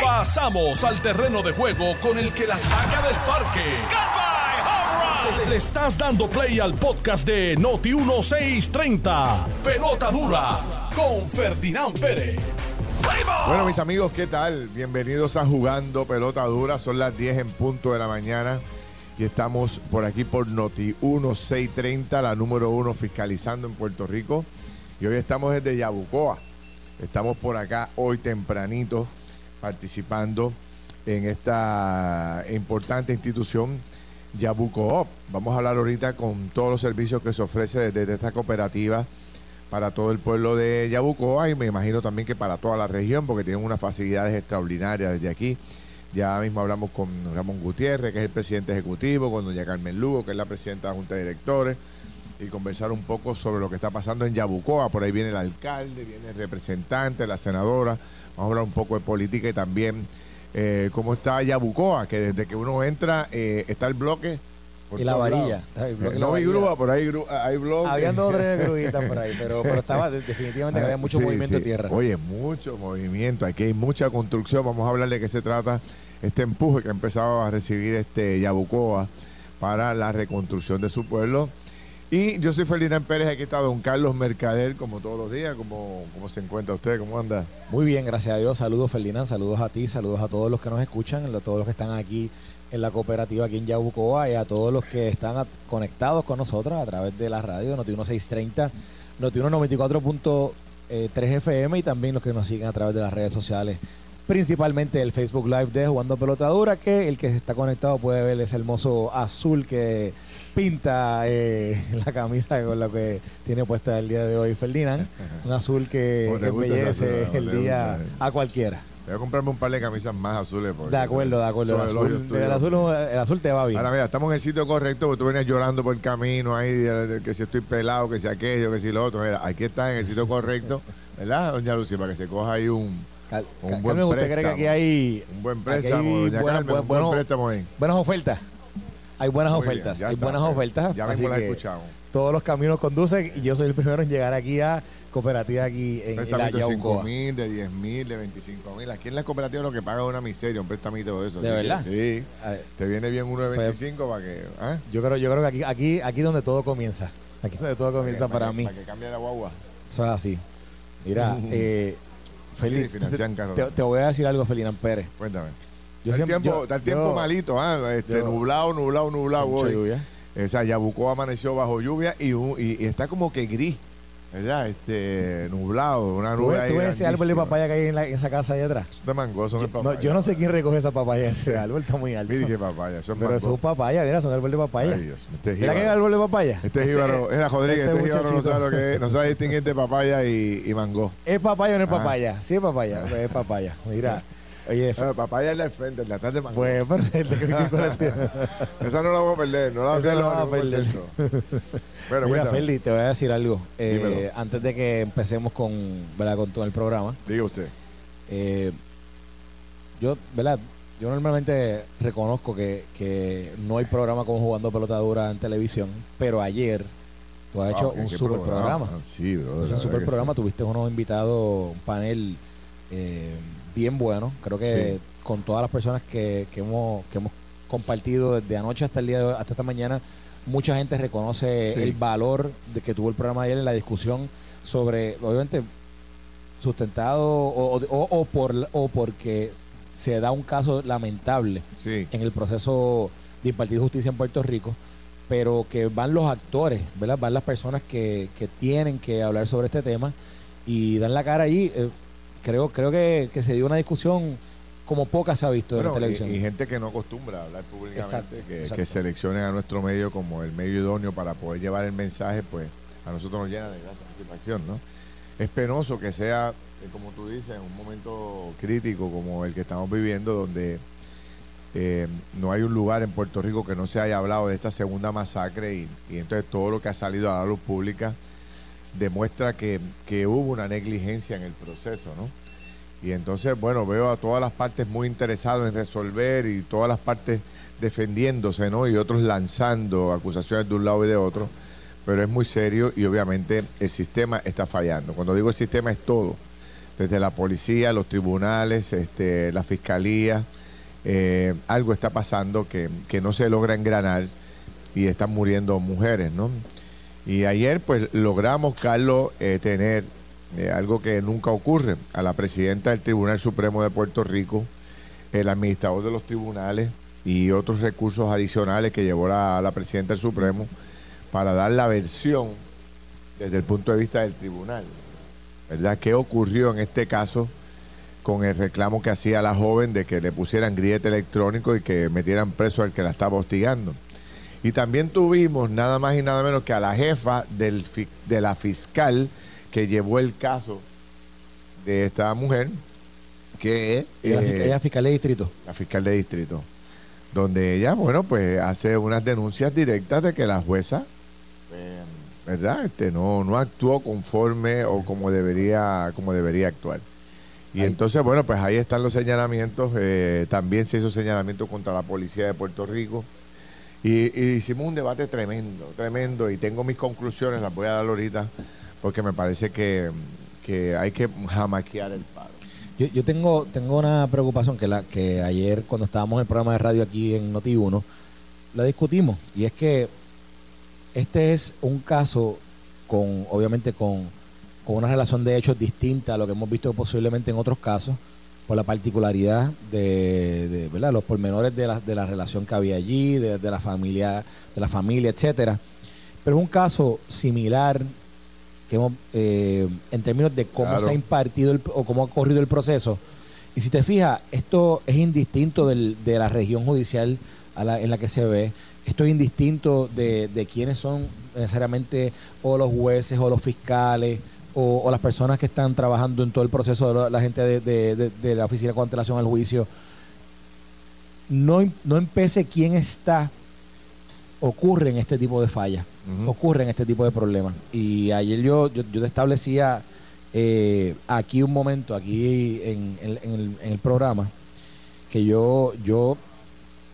Pasamos al terreno de juego con el que la saca del parque. Le estás dando play al podcast de Noti 1630. Pelota dura con Ferdinand Pérez. Bueno, mis amigos, ¿qué tal? Bienvenidos a Jugando Pelota Dura. Son las 10 en punto de la mañana y estamos por aquí por Noti 1630, la número uno fiscalizando en Puerto Rico. Y hoy estamos desde Yabucoa. Estamos por acá hoy tempranito participando en esta importante institución Yabucoop. Vamos a hablar ahorita con todos los servicios que se ofrece desde esta cooperativa para todo el pueblo de Yabucoa y me imagino también que para toda la región porque tienen unas facilidades extraordinarias desde aquí. Ya mismo hablamos con Ramón Gutiérrez, que es el presidente ejecutivo, con doña Carmen Lugo, que es la presidenta de la Junta de Directores, y conversar un poco sobre lo que está pasando en Yabucoa. Por ahí viene el alcalde, viene el representante, la senadora. Vamos a hablar un poco de política y también eh, cómo está Yabucoa, que desde que uno entra eh, está el bloque por Y la varilla. Eh, la no hay varilla. grúa, por ahí hay bloques. Habían dos o tres gruitas por ahí, pero, pero estaba de- definitivamente que había mucho Sí, movimiento sí. de tierra. Oye, mucho movimiento. Aquí hay mucha construcción. Vamos a hablar de qué se trata este empuje que ha empezado a recibir este Yabucoa para la reconstrucción de su pueblo. Y yo soy Ferdinand Pérez, aquí está don Carlos Mercader, como todos los días. ¿Cómo, cómo se encuentra usted? ¿Cómo anda? Muy bien, gracias a Dios. Saludos, Ferdinand. Saludos a ti, saludos a todos los que nos escuchan, a todos los que están aquí en la cooperativa aquí en Yabucoa y a todos los que están conectados con nosotros a través de la radio Noti 1630, Noti 94.3 FM y también los que nos siguen a través de las redes sociales. Principalmente el Facebook Live de Jugando Pelotadura, que el que está conectado puede ver ese hermoso azul que pinta eh, la camisa con la que tiene puesta el día de hoy Ferdinand. Un azul que ¿Cómo te gusta ese embellece el ¿Cómo te día a cualquiera. Voy a comprarme un par de camisas más azules. De acuerdo, de acuerdo. El azul, el, azul, el azul te va bien. Ahora mira, estamos en el sitio correcto, porque tú venías llorando por el camino ahí, de- de que si estoy pelado, que si aquello, que si lo otro. Mira, aquí está en el sitio correcto, ¿verdad, doña Lucy? Para que se coja ahí un, Cal- un Cal- buen Carmen, ¿usted cree que aquí hay un buen préstamo, hay doña buenas- Carmen, un bueno- buen préstamo ahí. buenas ofertas? Hay buenas Muy ofertas, hay está, buenas pues, ofertas. Ya así mismo la que escuchamos. Todos los caminos conducen y yo soy el primero en llegar aquí a cooperativa aquí en, en la de 5 Yaucoa. mil, de 10 mil, de 25 mil. Aquí en la cooperativa lo que paga es una miseria, un prestamito de eso. ¿De verdad? Sí. Te viene bien uno de Pues, 25 para que. ¿ah? Yo creo, yo creo que aquí, aquí, aquí donde todo comienza. Aquí donde todo comienza para que- mí. Para que cambie la guagua. Eso es así. Mira, eh, Feli, Sí, financian carro. te, te voy a decir algo, Felinán Pérez. Cuéntame. Yo está, siempre- el tiempo, yo- está el tiempo yo- malito, ¿ah? Este, yo- nublado, nublado, nublado hoy. lluvia. O sea, Yabucoa amaneció bajo lluvia y, y, y está como que gris, ¿verdad? Este, nublado, una ¿Tú nube ves, ahí tú ves ese árbol de papaya que hay en, la- en esa casa allá atrás? Es de mango, eso no es No, papaya. yo no sé quién recoge esa papaya de ese árbol, está muy alto. Mire que papaya, es Pero es papaya, mira, son árbol de papaya. Ay, Dios, este es ¿Mira qué árbol de papaya? Este es jíbaro, era Rodríguez, Este este, jíbaro no sabe lo que es, no sabe distinguir entre papaya y, y mango. ¿Es papaya o no es Ah. papaya? Sí es papaya, es papaya. Mira, oye, Ah, papaya es la del frente, la tarde de mango. pues, perfecto. Esa no la vamos a perder, no la vamos Esa a no la vamos a perder. perder. Bueno, Mira, cuéntame. Feli, te voy a decir algo. Eh, Dímelo. antes de que empecemos con, ¿verdad? con todo el programa, Diga usted. eh, yo, ¿verdad? Yo normalmente reconozco que, que no hay programa como jugando pelota dura en televisión, pero ayer tú has hecho Wow, qué- un qué super programa. Sí, bro. Es un super programa. Tuviste unos invitados, un panel eh, bien bueno. Creo que Sí. con todas las personas que, que hemos, que hemos compartido desde anoche hasta el día de hoy- hasta esta mañana, mucha gente reconoce Sí. el valor de que tuvo el programa de ayer en la discusión sobre, obviamente, sustentado o, o- o- o por, o porque se da un caso lamentable Sí. en el proceso de impartir justicia en Puerto Rico, pero que van los actores, ¿verdad? Van las personas que, que tienen que hablar sobre este tema y dan la cara allí. Eh, creo creo que, que se dio una discusión como poca se ha visto en la televisión. y, y gente que no acostumbra a hablar públicamente, Exacto, que, exacto. que seleccionen a nuestro medio como el medio idóneo para poder llevar el mensaje, pues a nosotros nos llena de gran satisfacción, ¿no? Es penoso que sea, eh, como tú dices, un momento crítico como el que estamos viviendo, donde eh, no hay un lugar en Puerto Rico que no se haya hablado de esta segunda masacre y, y entonces todo lo que ha salido a la luz pública demuestra que, que hubo una negligencia en el proceso, ¿no? Y entonces, bueno, veo a todas las partes muy interesadas en resolver y todas las partes defendiéndose, ¿no? Y otros lanzando acusaciones de un lado y de otro. Pero es muy serio y obviamente el sistema está fallando. Cuando digo el sistema es todo. desde la policía, los tribunales, este, la fiscalía. Eh, algo está pasando que, que no se logra engranar y están muriendo mujeres, ¿no? Y ayer pues logramos, Carlos, eh, tener eh, algo que nunca ocurre, a la presidenta del Tribunal Supremo de Puerto Rico, el administrador de los tribunales y otros recursos adicionales que llevó la, la presidenta del Supremo para dar la versión desde el punto de vista del tribunal. ¿Verdad? ¿Qué ocurrió en este caso con el reclamo que hacía la joven de que le pusieran grillete electrónico y que metieran preso al que la estaba hostigando? Y también tuvimos nada más y nada menos que a la jefa del, de la fiscal que llevó el caso de esta mujer, que es... Eh, fiscal de distrito. La fiscal de distrito. Donde ella, bueno, pues hace unas denuncias directas de que la jueza, eh, ¿verdad? Este, no, no actuó conforme o como debería, como debería actuar. Y entonces, bueno, pues ahí están los señalamientos. Eh, también se hizo señalamiento contra la policía de Puerto Rico. Y, hicimos un debate tremendo, tremendo, y tengo mis conclusiones, las voy a dar ahorita, porque me parece que, hay que jamaquear el paro. Yo, tengo, tengo una preocupación que, la, que ayer cuando estábamos en el programa de radio aquí en Noti1, la discutimos, y es que este es un caso con, obviamente, con, con una relación de hechos distinta a lo que hemos visto posiblemente en otros casos por la particularidad de, ¿verdad? los pormenores de la, de la relación que había allí, de, la familia, de la familia, etcétera. Pero es un caso similar que eh, en términos de cómo se ha impartido o cómo ha corrido el proceso. Y si te fijas, esto es indistinto de la región judicial en la que se ve. Esto es indistinto de, de quiénes son necesariamente o los jueces o los fiscales o, las personas que están trabajando en todo el proceso de la, gente de, la Oficina de Contelación al Juicio, no, no empece quién está, ocurre en este tipo de fallas, ocurre en este tipo de problemas. Y ayer yo, yo, establecía eh, aquí un momento, aquí en, el, en el programa, que yo, yo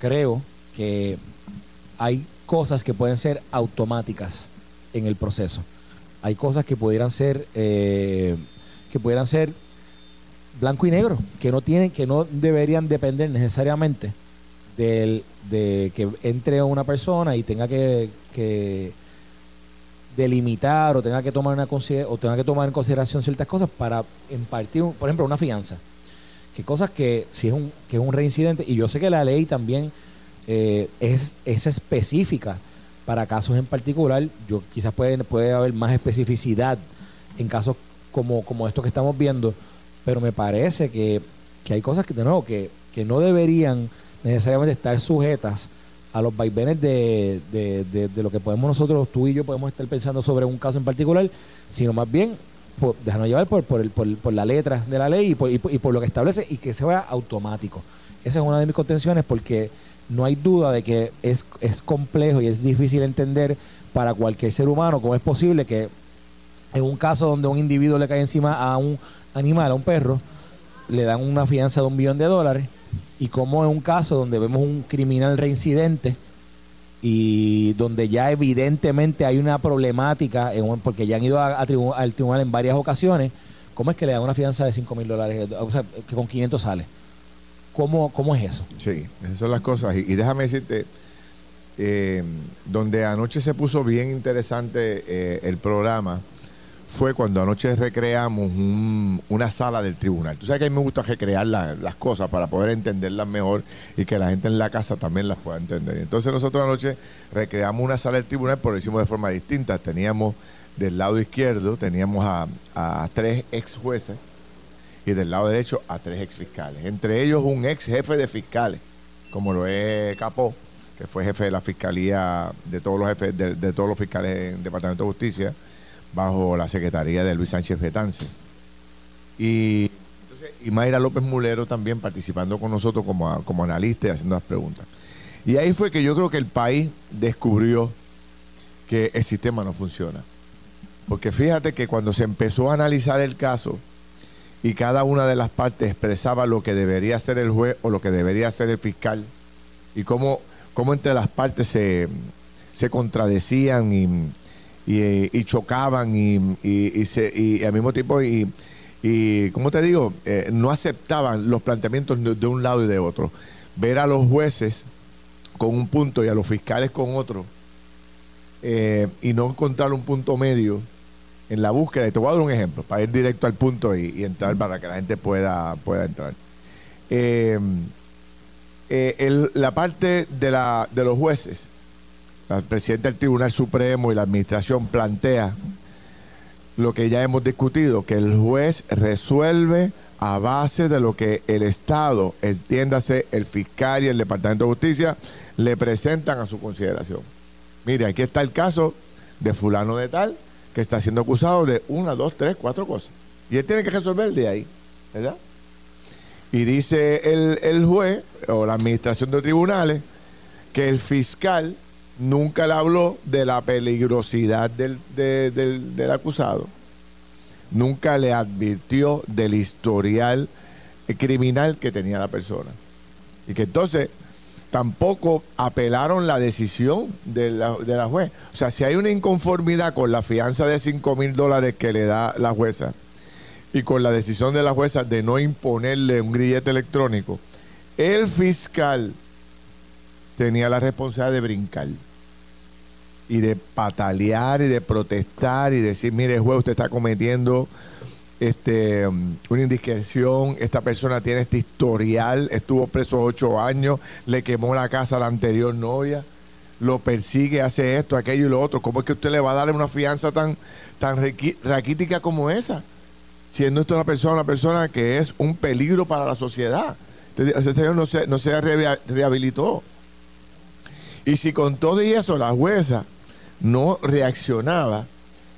creo que hay cosas que pueden ser automáticas en el proceso hay cosas que pudieran ser eh, que pudieran ser blanco y negro, que no tienen, que no deberían depender necesariamente del, de que entre una persona y tenga que, delimitar o tenga que tomar una o tenga que tomar en consideración ciertas cosas para impartir, por ejemplo, una fianza. Que cosas que si es un, que es un reincidente, y yo sé que la ley también eh, es, es específica para casos en particular, yo quizás puede, puede haber más especificidad en casos como, como estos que estamos viendo, pero me parece que, hay cosas que de nuevo que, que no deberían necesariamente estar sujetas a los vaivenes de, de, lo que podemos nosotros, tú y yo podemos estar pensando sobre un caso en particular, sino más bien por, llevar por, por, el, por, por la letra de la ley y por, y por, lo que establece y que sea automático. Esa es una de mis contenciones porque no hay duda de que es, es complejo y es difícil entender para cualquier ser humano cómo es posible que en un caso donde un individuo le cae encima a un animal, a un perro, le dan una fianza de un millón de dólares y como en un caso donde vemos un criminal reincidente y donde ya evidentemente hay una problemática porque ya han ido al tribunal en varias ocasiones, ¿cómo es que le dan una fianza de 5 mil dólares? O sea, que con 500 sale. ¿Cómo, ¿Cómo es eso? Sí, esas son las cosas. Y, déjame decirte, eh, donde anoche se puso bien interesante eh, el programa fue cuando anoche recreamos una sala del tribunal. Tú sabes que a mí me gusta recrear las cosas para poder entenderlas mejor y que la gente en la casa también las pueda entender. Entonces nosotros anoche recreamos una sala del tribunal, pero lo hicimos de forma distinta. Teníamos del lado izquierdo, teníamos a, a tres ex jueces y del lado derecho a tres ex fiscales. Entre ellos un ex jefe de fiscales, como lo es Capó, que fue jefe de la fiscalía de todos los jefes de, todos los fiscales en el Departamento de Justicia, bajo la secretaría de Luis Sánchez Betance. Y, y Mayra López Mulero también participando con nosotros como, como analista y haciendo las preguntas. Y ahí fue que yo creo que el país descubrió que el sistema no funciona. Porque fíjate que cuando se empezó a analizar el caso, y cada una de las partes expresaba lo que debería hacer el juez o lo que debería hacer el fiscal y cómo, cómo entre las partes se, se contradecían y, y, chocaban y, y, se, y, al mismo tiempo y, y como te digo, eh, no aceptaban los planteamientos de un lado y de otro. Ver a los jueces con un punto y a los fiscales con otro eh, y no encontrar un punto medio en la búsqueda. Y te voy a dar un ejemplo para ir directo al punto y, entrar para que la gente pueda, pueda entrar. Eh, la parte de, la, de los jueces, el presidente del Tribunal Supremo y la administración plantea lo que ya hemos discutido, que el juez resuelve a base de lo que el Estado, entiéndase el fiscal y el Departamento de Justicia, le presentan a su consideración. Mire, aquí está el caso de fulano de tal, que está siendo acusado de una, dos, tres, cuatro cosas. Y él tiene que resolver de ahí, ¿verdad? Y dice el, el juez o la administración de tribunales que el fiscal nunca le habló de la peligrosidad del, del, acusado, nunca le advirtió del historial criminal que tenía la persona. Y que entonces tampoco apelaron la decisión de la, de la juez. O sea, si hay una inconformidad con la fianza de 5 mil dólares que le da la jueza y con la decisión de la jueza de no imponerle un grillete electrónico, el fiscal tenía la responsabilidad de brincar y de patalear y de protestar y decir, mire, juez, usted está cometiendo este, um, una indiscreción, esta persona tiene este historial, estuvo preso ocho años, le quemó la casa a la anterior novia, lo persigue, hace esto, aquello y lo otro. ¿Cómo es que usted le va a darle una fianza tan, tan raquítica como esa? Siendo esto una persona, una persona que es un peligro para la sociedad. Ese señor no se, no se rehabilitó. Y si con todo y eso la jueza no reaccionaba,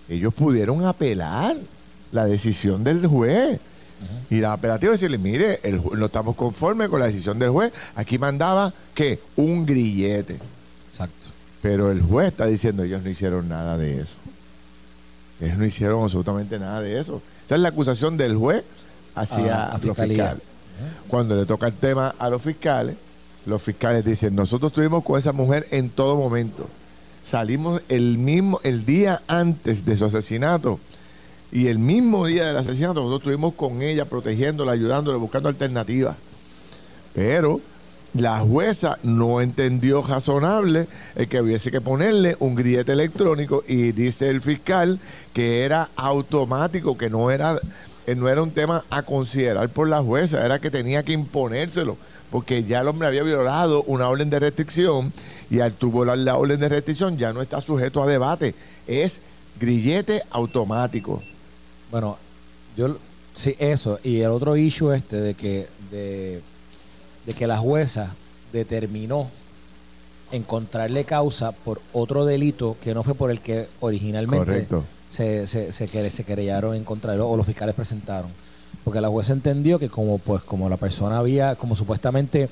ellos pudieron apelar la decisión del juez. Y la apelativa decirle, mire, el no estamos conformes con la decisión del juez. Aquí mandaba que un grillete. Exacto. Pero el juez está diciendo, ellos no hicieron nada de eso. Ellos no hicieron absolutamente nada de eso. Esa es la acusación del juez hacia a, los fiscales. Cuando le toca el tema a los fiscales, los fiscales dicen, nosotros estuvimos con esa mujer en todo momento. Salimos el mismo, el día antes de su asesinato y el mismo día del asesinato nosotros estuvimos con ella, protegiéndola, ayudándola, buscando alternativas. Pero la jueza no entendió razonable el que hubiese que ponerle un grillete electrónico y dice el fiscal que era automático, que no era, eh, no era un tema a considerar por la jueza, era que tenía que imponérselo porque ya el hombre había violado una orden de restricción y al tuvo la, orden de restricción ya no está sujeto a debate. Es grillete automático. Bueno, yo sí, eso. Y el otro issue este de que, de, que la jueza determinó encontrarle causa por otro delito que no fue por el que originalmente se, se, se, se querellaron en contra o los fiscales presentaron porque la jueza entendió que como pues como la persona había, como supuestamente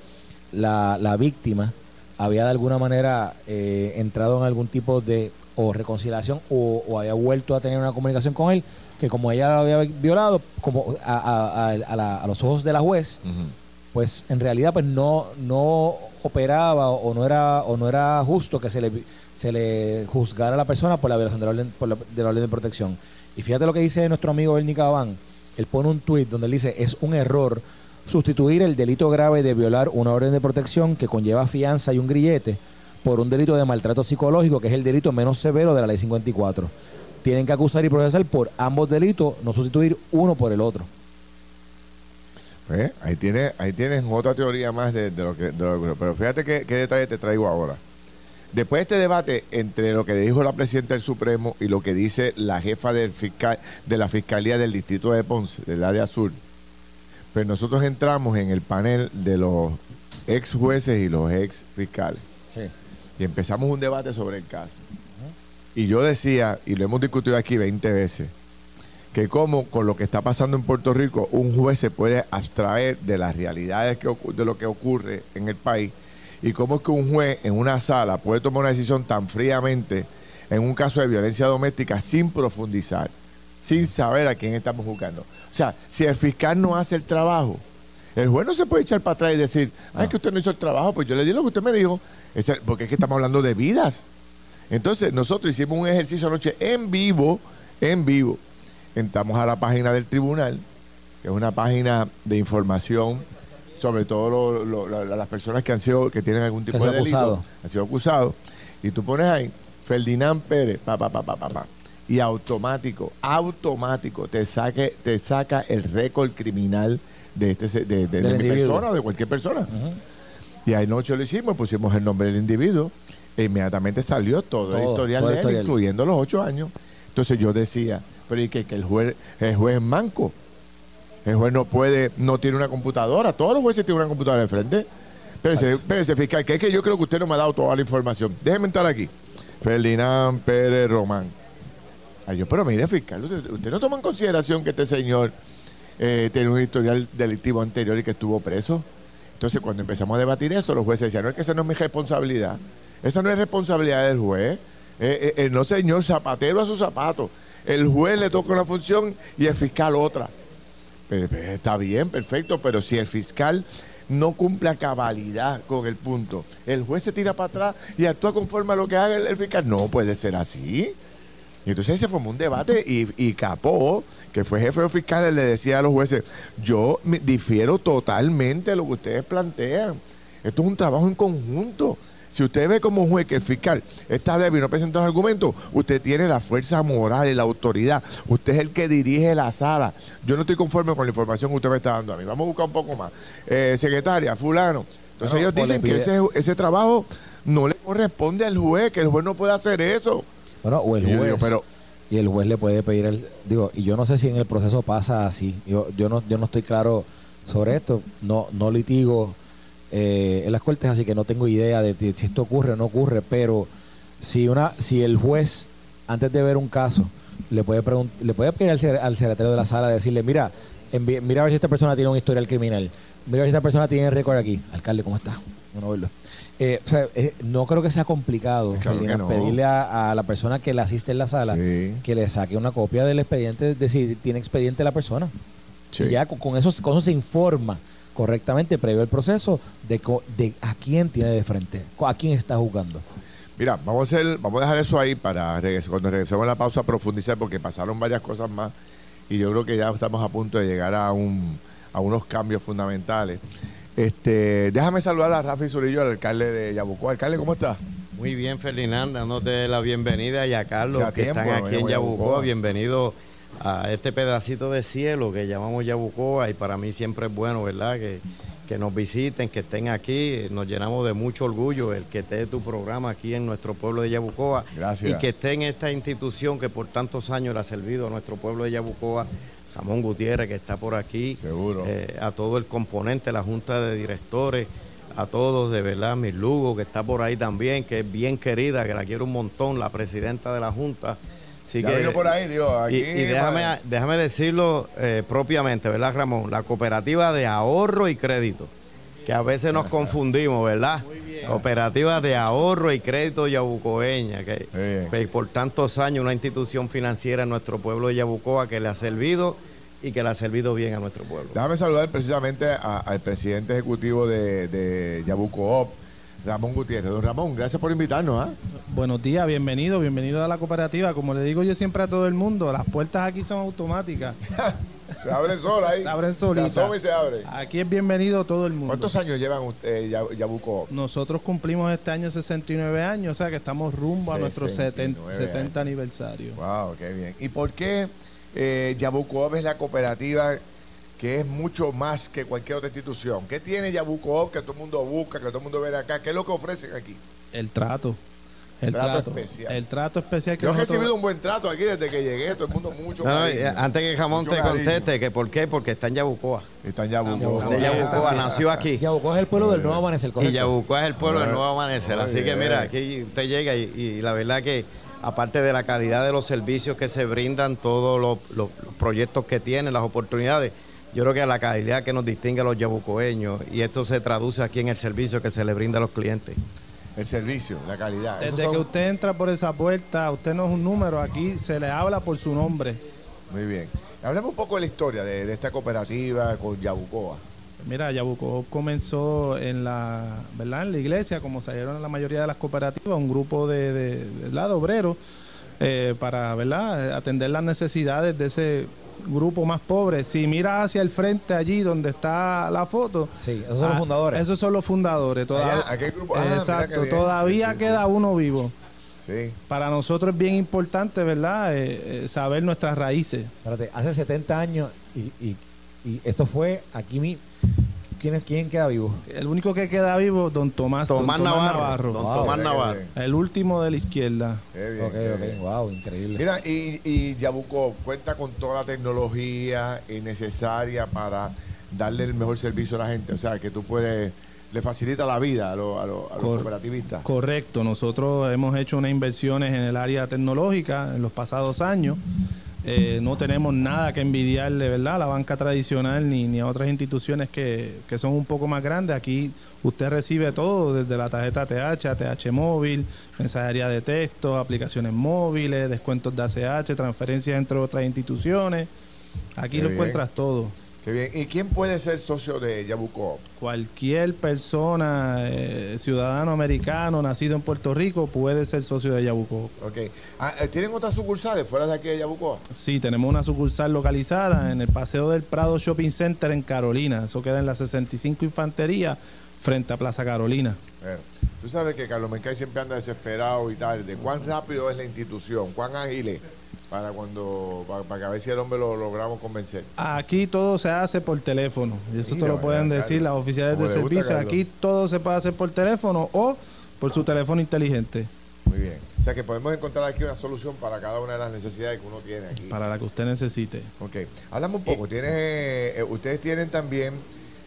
la, la víctima había de alguna manera eh, entrado en algún tipo de o reconciliación o, había vuelto a tener una comunicación con él, que como ella lo había violado como a, a, los ojos de la juez, pues en realidad pues no, no operaba o no era o no era justo que se le, se le juzgara a la persona por la violación de la orden, de la orden de protección. Y fíjate lo que dice nuestro amigo Ernie Cabán él pone un tuit donde él dice, es un error sustituir el delito grave de violar una orden de protección que conlleva fianza y un grillete por un delito de maltrato psicológico, que es el delito menos severo de la ley 54. Tienen que acusar y procesar por ambos delitos, no sustituir uno por el otro. Pues, ahí tienes ahí tienes otra teoría más de, lo que... pero fíjate qué, qué detalle te traigo ahora. Después de este debate entre lo que dijo la presidenta del Supremo y lo que dice la jefa del fiscal, de la Fiscalía del Distrito de Ponce, del área sur, pues nosotros entramos en el panel de los ex jueces y los ex fiscales. Y empezamos un debate sobre el caso. Y yo decía, y lo hemos discutido aquí 20 veces, que como con lo que está pasando en Puerto Rico, un juez se puede abstraer de las realidades que, de lo que ocurre en el país y cómo es que un juez en una sala puede tomar una decisión tan fríamente en un caso de violencia doméstica sin profundizar, sin saber a quién estamos juzgando. O sea, si el fiscal no hace el trabajo, el juez no se puede echar para atrás y decir, ay, que usted no hizo el trabajo, pues yo le di lo que usted me dijo, porque es que estamos hablando de vidas. Entonces, nosotros hicimos un ejercicio anoche en vivo, en vivo. Entramos a la página del tribunal que es una página de información sobre todo lo- lo- la- las personas que han sido, que tienen algún tipo Que de delito, acusados. han sido acusados, y tú pones ahí Ferdinand Pérez, pa, pa, pa, pa, pa, pa, y automático, automático te saque, te saca el récord criminal de este de, de- mi persona o de cualquier persona. Y anoche lo hicimos, pusimos el nombre del individuo, e inmediatamente salió todo, el Todo, historial todo el de él, historial. incluyendo los ocho años. Entonces yo decía, pero ¿y que, que el juez, el juez es manco? El juez no puede, no tiene una computadora. Todos los jueces tienen una computadora de frente. Espérese, espérese, fiscal, que es que yo creo que usted no me ha dado toda la información. Déjeme entrar aquí. Ferdinand Pérez Román. Ay, yo, pero mire, fiscal, usted, usted no toma en consideración que este señor eh, tiene un historial delictivo anterior y que estuvo preso. Entonces, cuando empezamos a debatir eso, los jueces decían, no es que esa no es mi responsabilidad. Esa no es responsabilidad del juez. Eh, eh, no, señor, zapatero a su zapato. El juez le toca una función y el fiscal otra. Pero, está bien, perfecto, pero si el fiscal no cumple a cabalidad con el punto, el juez se tira para atrás y actúa conforme a lo que haga el fiscal, no puede ser así. Y entonces se formó un debate y, y Capó, que fue jefe de fiscales, le decía a los jueces, yo me difiero totalmente de lo que ustedes plantean. Esto es un trabajo en conjunto. Si usted ve como juez que el fiscal está débil y no presenta los argumentos, usted tiene la fuerza moral y la autoridad. Usted es el que dirige la sala. Yo no estoy conforme con la información que usted me está dando a mí. Vamos a buscar un poco más. Eh, secretaria, fulano. Entonces Bueno, ellos dicen que ese, ese trabajo no le corresponde al juez, que el juez no puede hacer eso. Bueno, o el juez. digo, pero- y el juez le puede pedir el. Digo, y yo no sé si en el proceso pasa así. Yo, yo, no, yo no estoy claro sobre esto. No, no litigo eh, en las cortes, así que no tengo idea de si esto ocurre o no ocurre. Pero si una si el juez, antes de ver un caso, le puede, le puede pedir al, secre- al secretario de la sala decirle: Mira, mira a ver si esta persona tiene un historial criminal. Mira a ver si esta persona tiene récord aquí. Alcalde, ¿cómo está? Bueno, verlo. Eh, o sea, eh, no creo que sea complicado Claro que Ferdinand, no. pedirle a, a la persona que le asiste en la sala Sí. que le saque una copia del expediente de si tiene expediente la persona. Sí. Y ya con, con eso, con eso se informa correctamente previo al proceso de, co- de a quién tiene de frente, a quién está jugando. Mira, vamos a hacer, vamos a dejar eso ahí para regresar, cuando regresemos a la pausa profundizar porque pasaron varias cosas más y yo creo que ya estamos a punto de llegar a un a unos cambios fundamentales. Este, déjame saludar a Rafi Zurillo, el alcalde de Yabucoa. Alcalde, ¿cómo estás? Muy bien, Ferdinand, dándote la bienvenida y a Carlos, que tiempo están aquí en Yabucoa. Yabucoa. Bienvenido a este pedacito de cielo que llamamos Yabucoa y para mí siempre es bueno, ¿verdad? Que, que nos visiten, que estén aquí. Nos llenamos de mucho orgullo el que esté tu programa aquí en nuestro pueblo de Yabucoa. Gracias. Y que esté en esta institución que por tantos años le ha servido a nuestro pueblo de Yabucoa. Ramón Gutiérrez, que está por aquí. Seguro. Eh, a todo el componente, la Junta de Directores, a todos, de verdad, mi Lugo, que está por ahí también, que es bien querida, que la quiero un montón, la presidenta de la Junta. Así Ya que, vino por ahí, Dios, aquí, y, y déjame, decirlo eh, propiamente, ¿verdad, Ramón? La cooperativa de ahorro y crédito, que a veces nos confundimos, ¿verdad? Cooperativa de ahorro y crédito yabucoeña, que, que por tantos años una institución financiera en nuestro pueblo de Yabucoa que le ha servido y que le ha servido bien a nuestro pueblo. Déjame saludar precisamente a- al presidente ejecutivo de, de Yabucoop, Ramón Gutiérrez. Don Ramón, gracias por invitarnos. ¿ah? Buenos días, bienvenido, bienvenido a la cooperativa. Como le digo yo siempre a todo el mundo, las puertas aquí son automáticas. Se abre sola ahí. Se abren solitas. Se asoma y se abre. Aquí es bienvenido todo el mundo. ¿Cuántos años llevan ustedes Ya- Yabucoop? Nosotros cumplimos este año 69 años, o sea que estamos rumbo a nuestro 70, 69 70 aniversario. Wow, qué bien. ¿Y por qué eh, Yabucoop es la cooperativa que es mucho más que cualquier otra institución? ¿Qué tiene Yabucoop que todo el mundo busca, que todo el mundo ve acá? ¿Qué es lo que ofrecen aquí? El trato. El Trato trato, especial. El trato especial que Yo he nosotros- recibido un buen trato aquí desde que llegué, todo el mundo mucho No, cariño. eh, antes que Jamón te cariño. conteste, que ¿por qué? Porque está en Yabucoa. Está en Yabucoop. De Yabucoa, nació aquí. Yabucoa es el pueblo del nuevo amanecer, Y correcto. Yabucoa es el pueblo del nuevo amanecer. Así que mira, aquí usted llega y, y la verdad que aparte de la calidad de los servicios que se brindan, todos los, los- los proyectos que tienen, las oportunidades, yo creo que la calidad que nos distingue a los yabucoeños y esto se traduce aquí en el servicio que se le brinda a los clientes. El servicio, la calidad. Desde son- que usted entra por esa puerta, usted no es un número, aquí se le habla por su nombre. Muy bien. Hablemos un poco de la historia de, de esta cooperativa con Yabucoa. Mira, Yabucoa comenzó en la, ¿verdad? en la iglesia, como salieron en la mayoría de las cooperativas, un grupo de, de, de obreros eh, para ¿verdad? atender las necesidades de ese grupo más pobre. Si miras hacia el frente allí donde está la foto, Sí, esos son los ah, fundadores. Esos son los fundadores. Toda- Allá, ¿a qué grupo? Ah, mira Exacto, todavía Sí, sí, queda uno vivo. Sí. Para nosotros es bien importante, ¿verdad? Eh, eh, saber nuestras raíces. Espérate, hace 70 años y, y, y esto fue aquí mi. ¿Quién, es- ¿Quién queda vivo? El único que queda vivo, don Tomás, don Tomás Navarro. Don Wow, Tomás Navarro. el último de la izquierda. Qué bien, ok, qué ok, bien. wow, increíble. Mira, y, y Yabuco cuenta con toda la tecnología necesaria para darle el mejor servicio a la gente. O sea, que tú puedes, le facilita la vida a, los- a los- a los Cor- cooperativistas. Correcto, nosotros hemos hecho unas inversiones en el área tecnológica en los pasados años. Eh, no tenemos nada que envidiarle, ¿verdad? A la banca tradicional ni, ni a otras instituciones que, que son un poco más grandes. Aquí usted recibe todo, desde la tarjeta TH, TH móvil, mensajería de texto, aplicaciones móviles, descuentos de ACH, transferencias entre otras instituciones. Aquí Qué lo bien. encuentras todo. Qué bien. ¿Y quién puede ser socio de Yabuco? Cualquier persona, eh, ciudadano americano, nacido en Puerto Rico, puede ser socio de Yabuco. Ok. Ah, eh, ¿Tienen otras sucursales fuera de aquí de Yabuco? Sí, tenemos una sucursal localizada en el Paseo del Prado Shopping Center en Carolina. Eso queda en la 65 Infantería, frente a Plaza Carolina. Bueno, tú sabes que Carlos Mercay siempre anda desesperado y tal. ¿De cuán rápido es la institución? ¿Cuán ágil es? Para cuando, para, para que a ver si el hombre lo logramos convencer. Aquí todo se hace por teléfono. Y eso Mira, te lo pueden decir las oficiales de gusta, servicio. Aquí todo se puede hacer por teléfono o por su teléfono inteligente, Muy bien. O sea que podemos encontrar aquí una solución para cada una de las necesidades que uno tiene aquí. para la que usted necesite. Ok. Háblame un poco. Tiene, eh, ustedes tienen también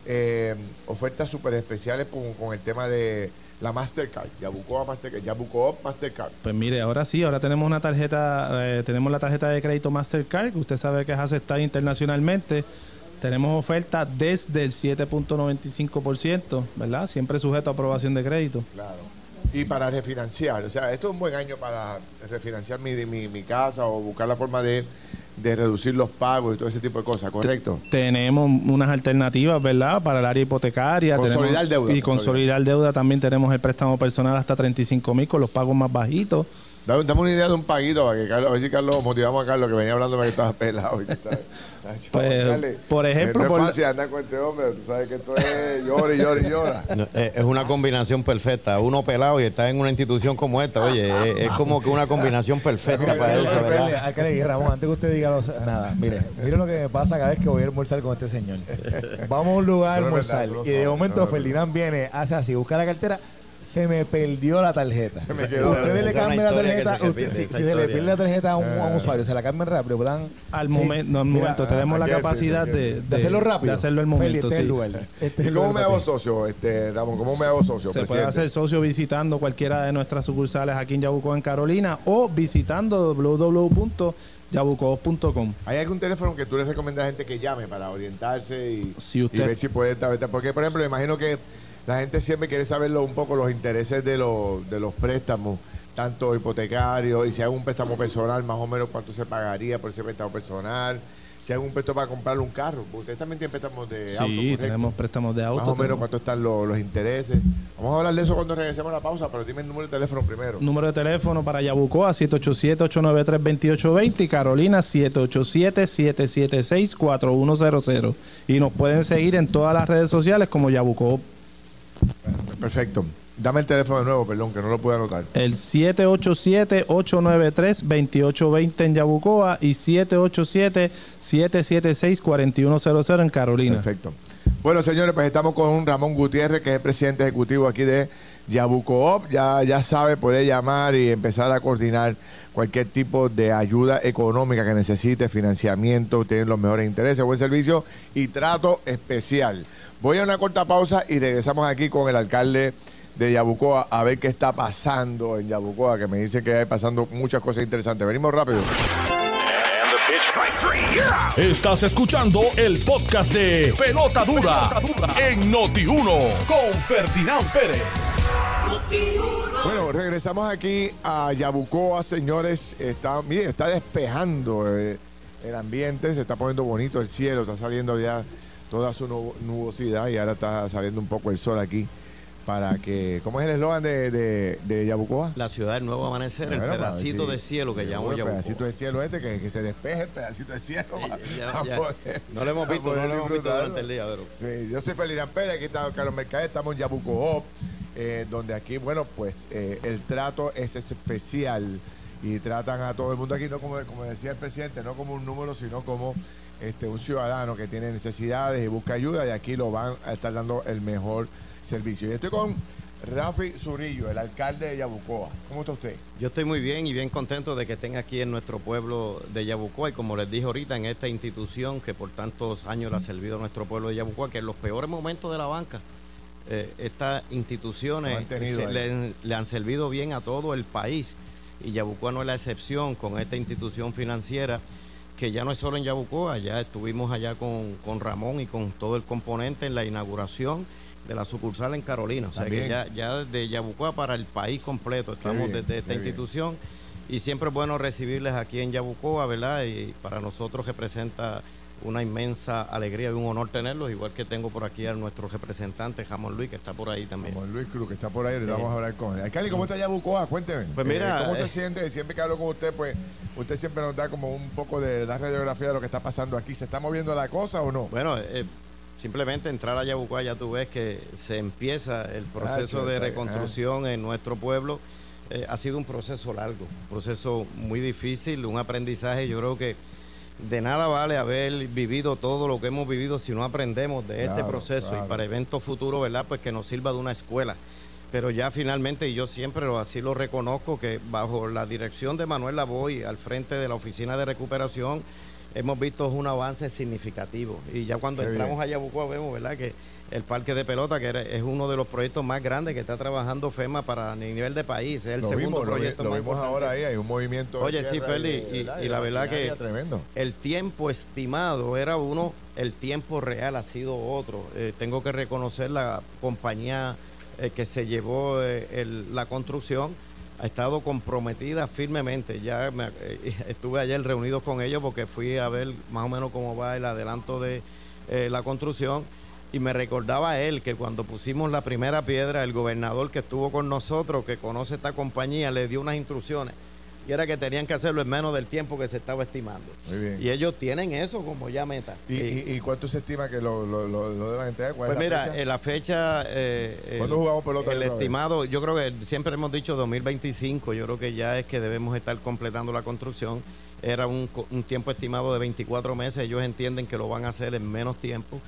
eh, ofertas súper especiales con, con el tema de la Mastercard. Yabucoa Mastercard. Yabucoa Mastercard. Pues mire, ahora sí, ahora tenemos una tarjeta, eh, tenemos la tarjeta de crédito Mastercard, que usted sabe que es aceptada internacionalmente. Tenemos oferta desde el 7.95%, ¿verdad? Siempre sujeto a aprobación de crédito. Claro. Y para refinanciar. O sea, esto es un buen año para refinanciar mi, mi, mi casa o buscar la forma de, de reducir los pagos y todo ese tipo de cosas. ¿Correcto? Tenemos unas alternativas, ¿verdad? Para el área hipotecaria. Consolidar tenemos- deuda, Y consolidar deuda también tenemos el préstamo personal hasta 35 mil con los pagos más bajitos. Dame, dame una idea de un paguito para que Carlos, a ver si Carlos motivamos a Carlos que venía hablando que estaba pelado. y que estaba- Pues, dale. por ejemplo, Eh, no por es la- fácil andar con este hombre, tú sabes que esto es llora y llora y llora. No, eh, Es una combinación perfecta. Uno pelado y está en una institución como esta. Oye, es, es como que una combinación perfecta para eso, ¿verdad? alcalde, y Ramón, antes que usted diga los- nada, mire, mire lo que me pasa cada vez que voy a almorzar con este señor. Vamos a un lugar a no almorzar y de momento no Ferdinand viene, hace así, busca la cartera, se me perdió la tarjeta. me quedó. Ustedes le cambian la tarjeta, se usted- repite, si, se le pierde la tarjeta a un, a un usuario, se la cambian rápido, ¿verdad? Al Sí. momento, no, al Mira, momento tenemos la capacidad sí, de, De hacerlo rápido. De hacerlo al Feli, momento, este sí. lugar. Este ¿Y el cómo lugar me hago socio, este, Ramón? ¿Cómo me hago socio? Se puede hacer socio visitando cualquiera de nuestras sucursales aquí en Yabucoa, en Carolina, o visitando www.yabucoa.com. ¿Hay algún teléfono que tú le recomiendas a gente que llame para orientarse y, Si usted- y ver si puede estar? Porque, por ejemplo, me imagino que la gente siempre quiere saber lo- un poco los intereses de, los de los préstamos, tanto hipotecarios, y si hay un préstamo personal, más o menos cuánto se pagaría por ese préstamo personal. Si hay un préstamo para comprar un carro, ustedes también tienen préstamos de auto, Sí, tenemos préstamos de auto. Más o menos tenemos- cuánto están los, los intereses. Vamos a hablar de eso cuando regresemos a la pausa, pero dime el número de teléfono primero. Número de teléfono para Yabucoa 787-893-2820 y Carolina 787-776-4100. Y nos pueden seguir en todas las redes sociales como Yabucoa. Perfecto. Dame el teléfono de nuevo, perdón, que no lo pude anotar. El 787-893-2820 en Yabucoa y 787-776-4100 en Carolina. Perfecto. Bueno, señores, pues estamos con Ramón Gutiérrez, que es el presidente ejecutivo aquí de Yabucoop. Ya, ya sabe, puede llamar y empezar a coordinar cualquier tipo de ayuda económica que necesite, financiamiento, tienen los mejores intereses, buen servicio y trato especial. Voy a una corta pausa y regresamos aquí con el alcalde de Yabucoa a ver qué está pasando en Yabucoa, que me dicen que hay pasando muchas cosas interesantes. Venimos rápido. Estás escuchando el podcast de Pelota Dura, en Noti1 con Ferdinand Pérez. Bueno, regresamos aquí a Yabucoa, señores. Está, miren, está despejando eh, el ambiente, se está poniendo bonito el cielo, está saliendo ya toda su nu- nubosidad y ahora está saliendo un poco el sol aquí. Para que, ¿cómo es el eslogan de, de, de Yabucoa? La ciudad del nuevo amanecer, Bueno, el para pedacito de cielo que llamamos El Yabucoa. pedacito de cielo este, que, que se despeje el pedacito de cielo. Ya, para ya. poder- No lo hemos visto, no lo hemos visto durante el día, pero Sí, yo soy Felirán Pérez, aquí está Carlos Mercader, estamos en Yabucoa, eh, donde aquí, bueno, pues eh, el trato es especial y tratan a todo el mundo aquí, no como, como decía el presidente, no como un número, sino como este, un ciudadano que tiene necesidades y busca ayuda y aquí lo van a estar dando el mejor servicio. Y estoy con Rafi Zurillo, el alcalde de Yabucoa. ¿Cómo está usted? Yo estoy muy bien y bien contento de que estén aquí en nuestro pueblo de Yabucoa y como les dije ahorita, en esta institución que por tantos años le ha servido a nuestro pueblo de Yabucoa, que en los peores momentos de la banca, eh, estas instituciones Se le, le han servido bien a todo el país y Yabucoa no es la excepción con esta institución financiera que ya no es solo en Yabucoa, ya estuvimos allá con, con Ramón y con todo el componente en la inauguración de la sucursal en Carolina. O sea que ya, ya de Yabucoa para el país completo estamos bien, desde esta bien. institución y siempre es bueno recibirles aquí en Yabucoa, ¿verdad? Y para nosotros representa una inmensa alegría y un honor tenerlos, igual que tengo por aquí a nuestro representante Jamón Luis, que está por ahí también. Como Luis Cruz, que está por ahí, Sí. vamos a hablar con él. Alcalde, ¿cómo está Yabucoa? Cuénteme. Pues mira, Eh, ¿Cómo se eh, siente? Siempre que hablo con usted, pues usted siempre nos da como un poco de la radiografía de lo que está pasando aquí. ¿Se está moviendo la cosa o no? Bueno, eh, simplemente entrar a Yabucoa ya tú ves que se empieza el proceso de reconstrucción en nuestro pueblo. Eh, ha sido un proceso largo, un proceso muy difícil, un aprendizaje. Yo creo que de nada vale haber vivido todo lo que hemos vivido si no aprendemos de este proceso claro. y para eventos futuros, ¿verdad? Pues que nos sirva de una escuela. Pero ya finalmente, y yo siempre lo- así lo reconozco, que bajo la dirección de Manuel Lavoy, al frente de la Oficina de Recuperación, hemos visto un avance significativo. Y ya cuando Qué entramos bien. a Yabucoa vemos, ¿verdad? Que el parque de pelota, que es uno de los proyectos más grandes que está trabajando FEMA para a nivel de país, es el lo segundo vimos, lo proyecto lo más vimos importante. ahora ahí, hay un movimiento. Oye, sí, Feli, y- la verdad que- Tremendo. El tiempo estimado era uno, el tiempo real ha sido otro. Eh, tengo que reconocer la compañía eh, que se llevó eh, el- la construcción ha estado comprometida firmemente. Ya me- eh, estuve ayer reunido con ellos porque fui a ver más o menos cómo va el adelanto de eh, la construcción y me recordaba él que cuando pusimos la primera piedra, el gobernador que estuvo con nosotros, que conoce esta compañía, le dio unas instrucciones y era que tenían que hacerlo en menos del tiempo que se estaba estimando. Muy bien. Y ellos tienen eso como ya meta. ¿Y, Y- y- y cuánto se estima que lo, lo, lo, lo deban entregar? ¿Cuál pues mira, fecha? en la fecha, eh, el- ¿Cuándo jugamos pelota el estimado, yo creo que siempre hemos dicho 2025, yo creo que ya es que debemos estar completando la construcción. Era un, co- un tiempo estimado de 24 meses, ellos entienden que lo van a hacer en menos tiempo,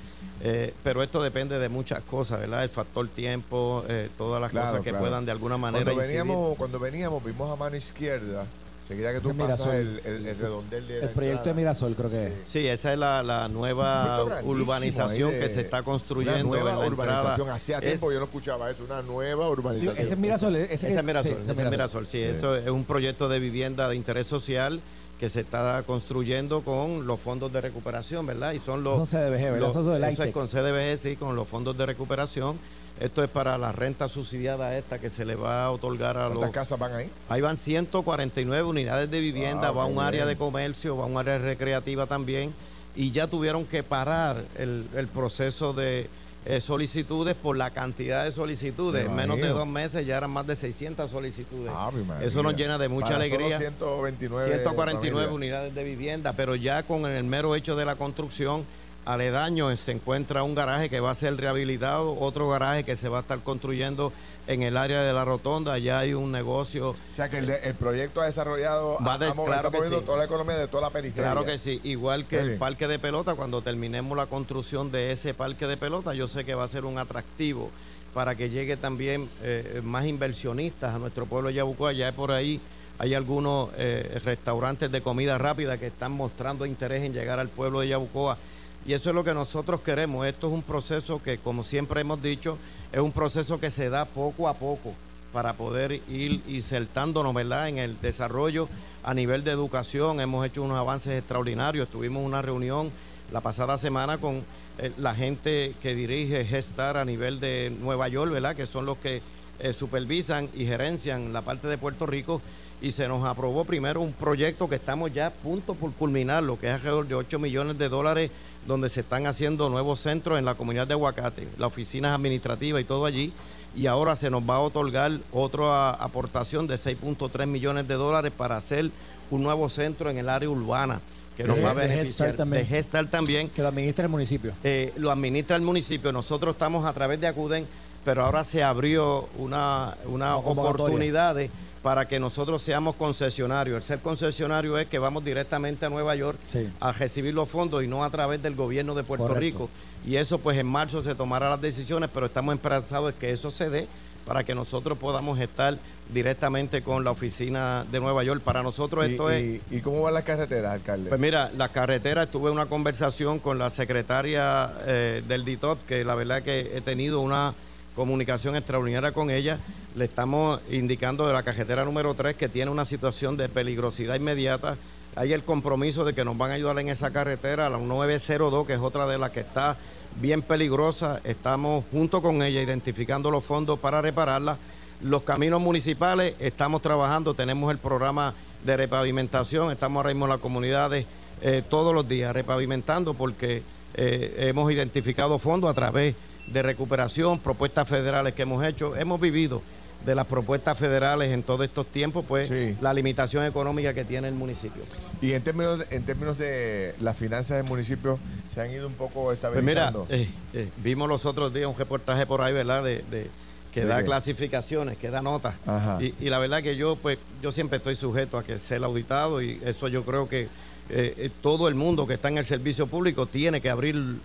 eh, pero esto depende de muchas cosas, ¿verdad? El factor tiempo, eh, todas las Claro, cosas que claro. puedan de alguna manera cuando incidir. veníamos, cuando veníamos, vimos a mano izquierda, seguida que tú Es pasas Mirasol. el, el, el redondel de la El proyecto de. Mirasol creo que es. Sí, esa es la, la nueva urbanización de- que se está construyendo Una nueva en urbanización. Hacía tiempo yo no escuchaba eso, una nueva urbanización. Ese es Mirasol. Ese, Ese es Mirasol, sí, ese es Mirasol, sí, eso es un proyecto de vivienda de interés social que se está construyendo con los fondos de recuperación, ¿verdad? Y son los... Son CDBG, ¿verdad? los- Eso es del eso es ITEC. con CDBG, sí, con los fondos de recuperación. Esto es para la renta subsidiada esta que se le va a otorgar a los... ¿Cuántas casas van ahí? Ahí van 149 unidades de vivienda, Wow, va un área de comercio, va un área recreativa también, y ya tuvieron que parar el, el proceso de eh, solicitudes por la cantidad de solicitudes. En menos de dos meses ya eran más de 600 solicitudes. Ah, Eso nos llena de mucha Para alegría. 129 149 familias. unidades de vivienda, pero ya con el mero hecho de la construcción, aledaño se encuentra un garaje que va a ser rehabilitado, otro garaje que se va a estar construyendo en el área de la rotonda, ya hay un negocio O sea que el, proyecto ha desarrollado, Va de- claro que moviendo sí. toda la economía de toda la periferia. Claro que sí, igual que el parque de pelota, cuando terminemos la construcción de ese parque de pelota, yo sé que va a ser un atractivo para que llegue también eh, más inversionistas a nuestro pueblo de Yabucoa. Ya por ahí hay algunos eh, restaurantes de comida rápida que están mostrando interés en llegar al pueblo de Yabucoa. Y eso es lo que nosotros queremos. Esto es un proceso que, como siempre hemos dicho, es un proceso que se da poco a poco para poder ir insertándonos ¿verdad? en el desarrollo a nivel de educación. Hemos hecho unos avances extraordinarios. Tuvimos una reunión la pasada semana con eh, la gente que dirige Gestar a nivel de Nueva York, ¿verdad? que son los que eh, supervisan y gerencian la parte de Puerto Rico y se nos aprobó primero un proyecto que estamos ya a punto por culminar, lo que es alrededor de 8 millones de dólares, donde se están haciendo nuevos centros en la comunidad de Aguacate, las oficinas administrativas y todo allí. Y ahora se nos va a otorgar otra aportación de 6.3 millones de dólares para hacer un nuevo centro en el área urbana que nos va a beneficiar. también. De también. Que lo administra el municipio. Eh, lo administra el municipio. Nosotros estamos a través de Acuden, pero ahora se abrió una, una oportunidad para que nosotros seamos concesionarios. El ser concesionario es que vamos directamente a Nueva York a recibir los fondos y no a través del gobierno de Puerto Rico. Y eso pues en marzo se tomará las decisiones, pero estamos esperanzados de que eso se dé para que nosotros podamos estar directamente con la oficina de Nueva York. Para nosotros esto es... ¿Y cómo van las carreteras, alcalde? Pues mira, las carreteras, tuve una conversación con la secretaria eh, del DITOP, que la verdad que he tenido una comunicación extraordinaria con ella. Le estamos indicando de la carretera número 3 que tiene una situación de peligrosidad inmediata. Hay el compromiso de que nos van a ayudar en esa carretera, la 902, que es otra de las que está bien peligrosa. Estamos junto con ella identificando los fondos para repararla. Los caminos municipales, estamos trabajando, tenemos el programa de repavimentación, estamos ahora mismo en las comunidades eh, todos los días repavimentando porque eh, hemos identificado fondos a través de recuperación, propuestas federales que hemos hecho. Hemos vivido de las propuestas federales en todos estos tiempos, pues la limitación económica que tiene el municipio. Y en términos de, en términos de las finanzas del municipio, se han ido un poco estabilizando. Pues mira, eh, eh, vimos los otros días un reportaje por ahí, ¿verdad? De, que da clasificaciones, que da notas. Y, la verdad que yo, pues, yo siempre estoy sujeto a que sea el auditado y eso yo creo que eh, todo el mundo que está en el servicio público tiene que abrir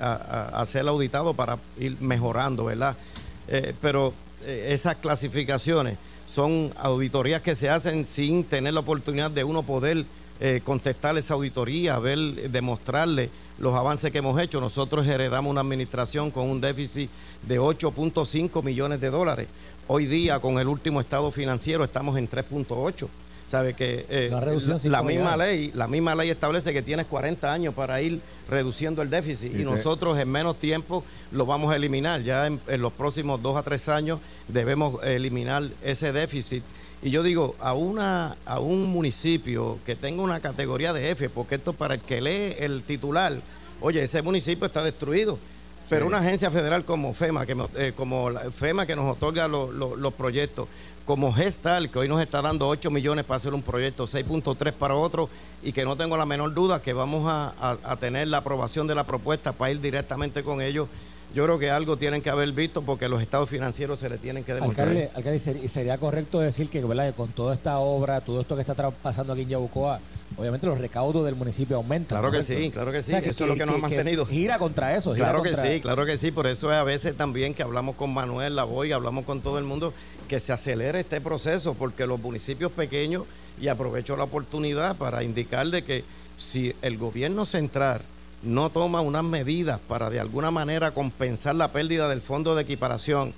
a, a, ser auditado para ir mejorando, ¿verdad? pero esas clasificaciones son auditorías que se hacen sin tener la oportunidad de uno poder eh, contestar esa auditoría, ver, demostrarle los avances que hemos hecho. Nosotros heredamos una administración con un déficit de 8.5 millones de dólares. Hoy día, con el último estado financiero, estamos en 3.8 sabe que eh, la, misma ley la misma ley establece que tienes 40 años para ir reduciendo el déficit y, nosotros en menos tiempo lo vamos a eliminar. Ya en, los próximos dos a tres años debemos eliminar ese déficit. Y yo digo a una a un municipio que tenga una categoría de F porque esto para el que lee el titular oye ese municipio está destruido pero una agencia federal como FEMA, que, eh, como FEMA que nos otorga los proyectos, como Gestal, que hoy nos está dando 8 millones para hacer un proyecto, 6.3 para otro, y que no tengo la menor duda que vamos a, tener la aprobación de la propuesta para ir directamente con ellos. Yo creo que algo tienen que haber visto porque los estados financieros se le tienen que demostrar. Alcalde, alcalde sería correcto decir que, con toda esta obra, todo esto que está pasando aquí en Yabucoa, obviamente los recaudos del municipio aumentan. Claro que sí, claro que sí, eso es lo que, nos ha mantenido. gira contra eso. claro que sí, claro que sí, por eso es a veces también que hablamos con Manuel Lavoy, hablamos con todo el mundo, que se acelere este proceso, porque los municipios pequeños, y aprovecho la oportunidad para indicarle que si el gobierno central no toma unas medidas para de alguna manera compensar la pérdida del fondo de equiparación,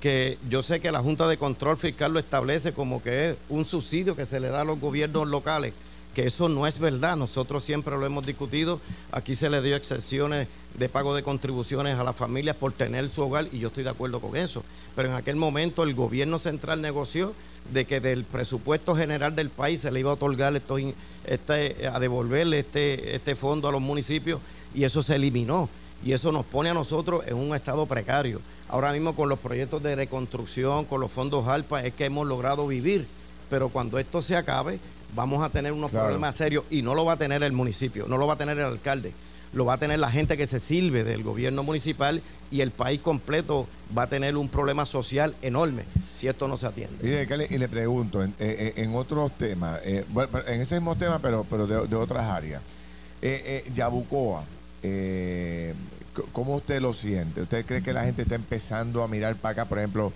que yo sé que la Junta de Control Fiscal lo establece como que es un subsidio que se le da a los gobiernos locales, que eso no es verdad. Nosotros siempre lo hemos discutido. Aquí se le dio excepciones de pago de contribuciones a las familias por tener su hogar y yo estoy de acuerdo con eso. Pero en aquel momento el gobierno central negoció de que del presupuesto general del país se le iba a otorgar esto, este, a devolverle este, este fondo a los municipios y eso se eliminó. Y eso nos pone a nosotros en un estado precario. Ahora mismo con los proyectos de reconstrucción, con los fondos ALPA, es que hemos logrado vivir. Pero cuando esto se acabe, vamos a tener unos problemas serios y no lo va a tener el municipio, no lo va a tener el alcalde, lo va a tener la gente que se sirve del gobierno municipal y el país completo va a tener un problema social enorme si esto no se atiende. Y le, pregunto, en, otros temas, eh, en ese mismo tema, pero, pero de, otras áreas, eh, eh, Yabucoa, eh, ¿cómo usted lo siente? ¿Usted cree que la gente está empezando a mirar para acá, por ejemplo,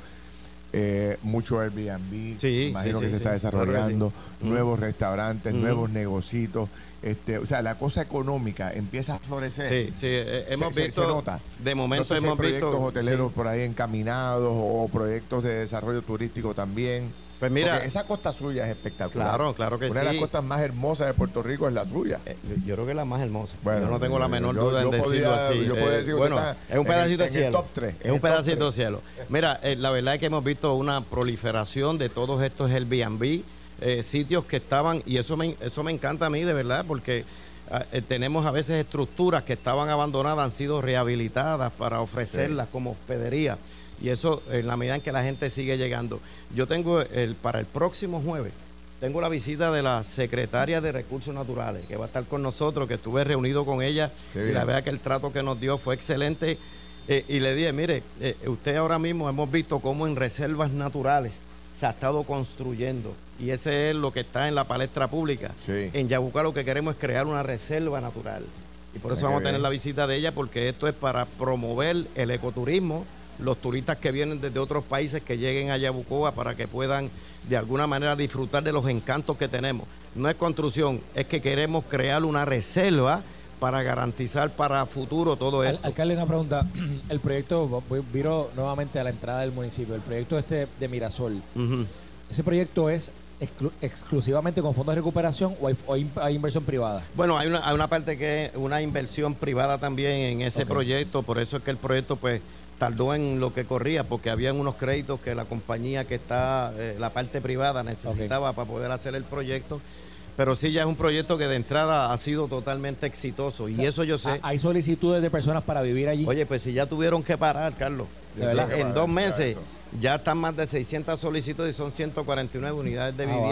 eh, mucho Airbnb, sí, imagino que se está desarrollando, nuevos restaurantes, nuevos negocios, este, o sea, la cosa económica empieza a florecer. Sí, sí, eh, hemos visto, de momento hemos proyectos visto hoteleros por ahí encaminados o proyectos de desarrollo turístico también. Pues mira, Porque esa costa suya es espectacular. Claro, claro que Una de las sí. costas más hermosas de Puerto Rico es la suya. eh, yo creo que es la más hermosa. Bueno, yo no tengo la menor yo- duda yo en decirlo así. yo Eh, podría decir bueno, es un pedacito de el cielo. top tres, en es el un pedacito de cielo. Mira, eh, la verdad es que hemos visto una proliferación de todos estos Airbnb, eh, sitios que estaban, y eso me, eso me encanta a mí de verdad, porque ah, eh, tenemos a veces estructuras que estaban abandonadas, han sido rehabilitadas para ofrecerlas como hospedería. Y eso en la medida en que la gente sigue llegando. Yo tengo el, para el próximo jueves, tengo la visita de la secretaria de Recursos Naturales, que va a estar con nosotros, que estuve reunido con ella Qué y bien. la verdad que el trato que nos dio fue excelente. Eh, y le dije, mire, eh, usted ahora mismo hemos visto cómo en reservas naturales se ha estado construyendo y ese es lo que está en la palestra pública. Sí. En Yabucá lo que queremos es crear una reserva natural. Y por eso vamos a tener la visita de ella porque esto es para promover el ecoturismo, los turistas que vienen desde otros países que lleguen a Yabucoa para que puedan de alguna manera disfrutar de los encantos que tenemos. No es construcción, es que queremos crear una reserva para garantizar para futuro todo Al- esto. alcalde, una pregunta. El proyecto, viro nuevamente a la entrada del municipio, el proyecto este de Mirasol. ¿ese proyecto es exclu- exclusivamente con fondos de recuperación o hay, o hay- hay inversión privada? Bueno, hay una, hay una parte que es una inversión privada también en ese proyecto, por eso es que el proyecto pues tardó en lo que corría, porque habían unos créditos que la compañía que está, eh, la parte privada necesitaba para poder hacer el proyecto. Pero sí ya es un proyecto que de entrada ha sido totalmente exitoso. Y eso yo sé. ¿Ha- ¿Hay solicitudes de personas para vivir allí? Oye, pues si ya tuvieron que parar, Carlos. De verdad. En dos meses ya están más de 600 solicitudes y son 149 unidades de Ah, wow.